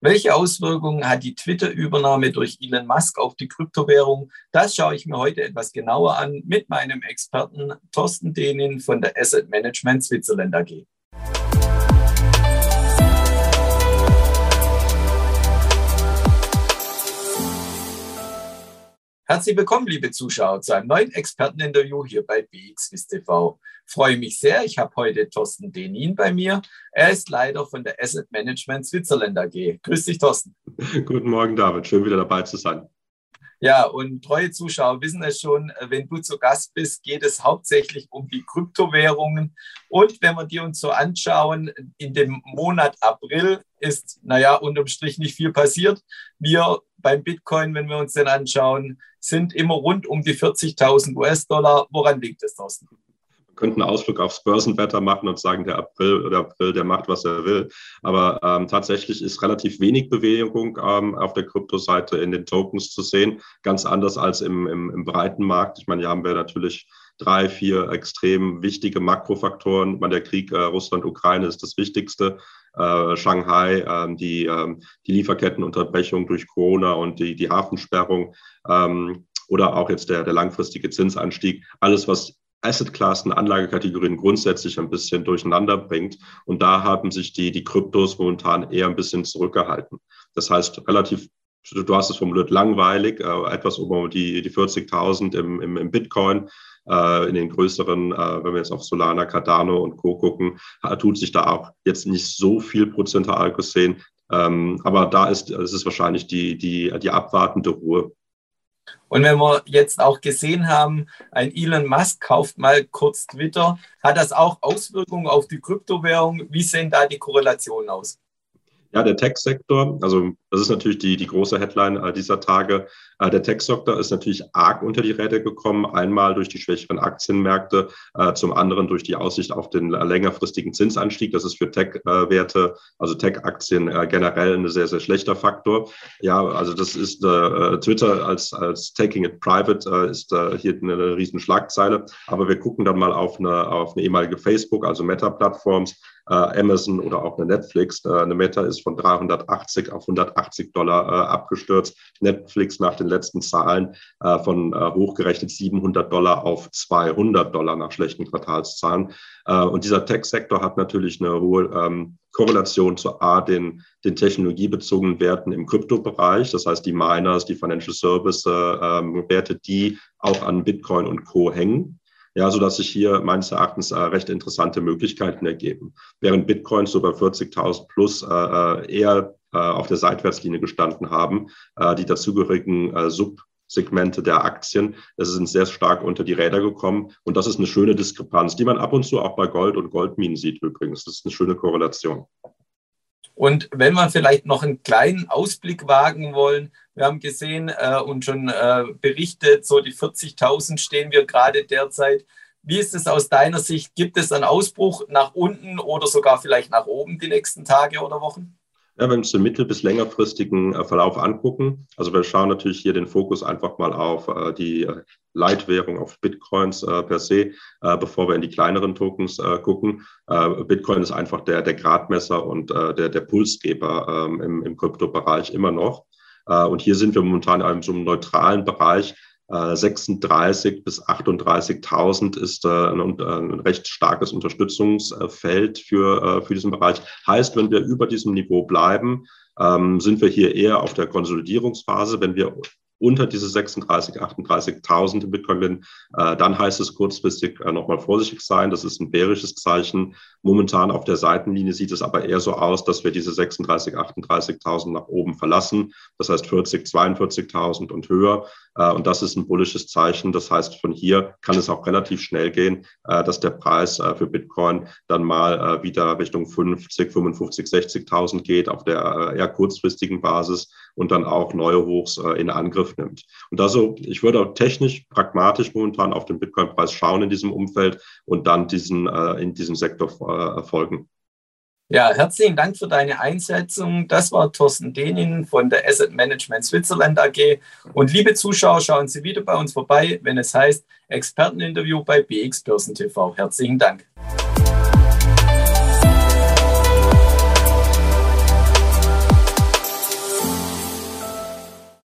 Welche Auswirkungen hat die Twitter-Übernahme durch Elon Musk auf die Kryptowährung? Das schaue ich mir heute etwas genauer an mit meinem Experten Thorsten Dehnin von der Asset Management Switzerland AG. Herzlich willkommen, liebe Zuschauer, zu einem neuen Experteninterview hier bei BXWIS TV. Freue mich sehr. Ich habe heute Thorsten Denin bei mir. Er ist Leiter von der Asset Management Switzerland AG. Grüß dich, Thorsten. Guten Morgen, David. Schön wieder dabei zu sein. Ja, und treue Zuschauer wissen es schon, wenn du zu Gast bist, geht es hauptsächlich um die Kryptowährungen. Und wenn wir die uns so anschauen, in dem Monat April ist, naja, unterm Strich nicht viel passiert. Wir beim Bitcoin, wenn wir uns den anschauen, sind immer rund um die 40.000 US-Dollar. Woran liegt es, Thorsten? Könnten einen Ausflug aufs Börsenwetter machen und sagen, der April oder April, der macht, was er will. Aber ähm, tatsächlich ist relativ wenig Bewegung ähm, auf der Kryptoseite in den Tokens zu sehen. Ganz anders als im, im, im breiten Markt. Ich meine, hier haben wir natürlich drei, vier extrem wichtige Makrofaktoren. Ich meine, der Krieg äh, Russland-Ukraine ist das Wichtigste. Äh, Shanghai, äh, die, äh, die Lieferkettenunterbrechung durch Corona und die, die Hafensperrung ähm, oder auch jetzt der, der langfristige Zinsanstieg. Alles, was Assetklassen, Anlagekategorien grundsätzlich ein bisschen durcheinander bringt. Und da haben sich die, die Kryptos momentan eher ein bisschen zurückgehalten. Das heißt, relativ du hast es formuliert, langweilig, äh, etwas um die, die 40.000 im, im, im Bitcoin, äh, in den größeren, äh, wenn wir jetzt auf Solana, Cardano und Co. gucken, tut sich da auch jetzt nicht so viel prozentual gesehen. Ähm, aber da ist, es ist wahrscheinlich die, die, die abwartende Ruhe. Und wenn wir jetzt auch gesehen haben, ein Elon Musk kauft mal kurz Twitter, hat das auch Auswirkungen auf die Kryptowährung? Wie sehen da die Korrelationen aus? Ja, der Tech-Sektor, also das ist natürlich die, die große Headline äh, dieser Tage. Äh, der Tech-Sektor ist natürlich arg unter die Räder gekommen, einmal durch die schwächeren Aktienmärkte, äh, zum anderen durch die Aussicht auf den längerfristigen Zinsanstieg. Das ist für Tech-Werte, also Tech-Aktien generell ein sehr, sehr schlechter Faktor. Ja, also das ist Twitter als, als Taking it Private ist hier eine riesen Schlagzeile. Aber wir gucken dann mal auf eine, auf eine ehemalige Facebook, also Meta-Plattforms, Amazon oder auch eine Netflix. Eine Meta ist von 380 auf 180 80 Dollar äh, abgestürzt. Netflix nach den letzten Zahlen äh, von äh, hochgerechnet 700 Dollar auf 200 Dollar nach schlechten Quartalszahlen. Äh, und dieser Tech-Sektor hat natürlich eine hohe ähm, Korrelation zu A, den, den technologiebezogenen Werten im Kryptobereich, das heißt die Miners, die Financial Service äh, ähm, Werte, die auch an Bitcoin und Co. hängen ja, so dass sich hier meines Erachtens äh, recht interessante Möglichkeiten ergeben. Während Bitcoins so bei 40.000 plus äh, äh, eher äh, auf der Seitwärtslinie gestanden haben, äh, die dazugehörigen äh, Subsegmente der Aktien, es sind sehr stark unter die Räder gekommen. Und das ist eine schöne Diskrepanz, die man ab und zu auch bei Gold und Goldminen sieht übrigens. Das ist eine schöne Korrelation. Und wenn wir vielleicht noch einen kleinen Ausblick wagen wollen, wir haben gesehen äh, und schon äh, berichtet, so die 40.000 stehen wir gerade derzeit. Wie ist es aus deiner Sicht? Gibt es einen Ausbruch nach unten oder sogar vielleicht nach oben die nächsten Tage oder Wochen? Ja, wenn wir uns den mittel- bis längerfristigen äh, Verlauf angucken, also wir schauen natürlich hier den Fokus einfach mal auf äh, die äh, Leitwährung, auf Bitcoins per se, bevor wir in die kleineren Tokens gucken. Bitcoin ist einfach der, der Gradmesser und der, der Pulsgeber ähm, im, im Kryptobereich immer noch. Und hier sind wir momentan in einem so einem neutralen Bereich, 36 äh, bis 38.000 ist äh, ein, ein, recht starkes Unterstützungsfeld für, äh, für diesen Bereich. Heißt, wenn wir über diesem Niveau bleiben, ähm, sind wir hier eher auf der Konsolidierungsphase. Wenn wir unter diese 36, 38.000 im Bitcoin äh, dann heißt es kurzfristig äh, nochmal vorsichtig sein. Das ist ein bärisches Zeichen. Momentan auf der Seitenlinie sieht es aber eher so aus, dass wir diese 36, 38.000 nach oben verlassen. Das heißt 40, 42.000 und höher. Äh, und das ist ein bullisches Zeichen. Das heißt, von hier kann es auch relativ schnell gehen, dass der Preis für Bitcoin dann mal wieder Richtung 50, 55, 60.000 geht auf der eher kurzfristigen Basis und dann auch neue Hochs in Angriff Angriff nimmt. Und also, ich würde auch technisch, pragmatisch momentan auf den Bitcoin-Preis schauen in diesem Umfeld und dann diesen, äh, in diesem Sektor äh, folgen. Ja, herzlichen Dank für deine Einschätzung. Das war Thorsten Denin von der Asset Management Switzerland AG. Und liebe Zuschauer, schauen Sie wieder bei uns vorbei, wenn es heißt Experteninterview bei BX Börsen TV. Herzlichen Dank.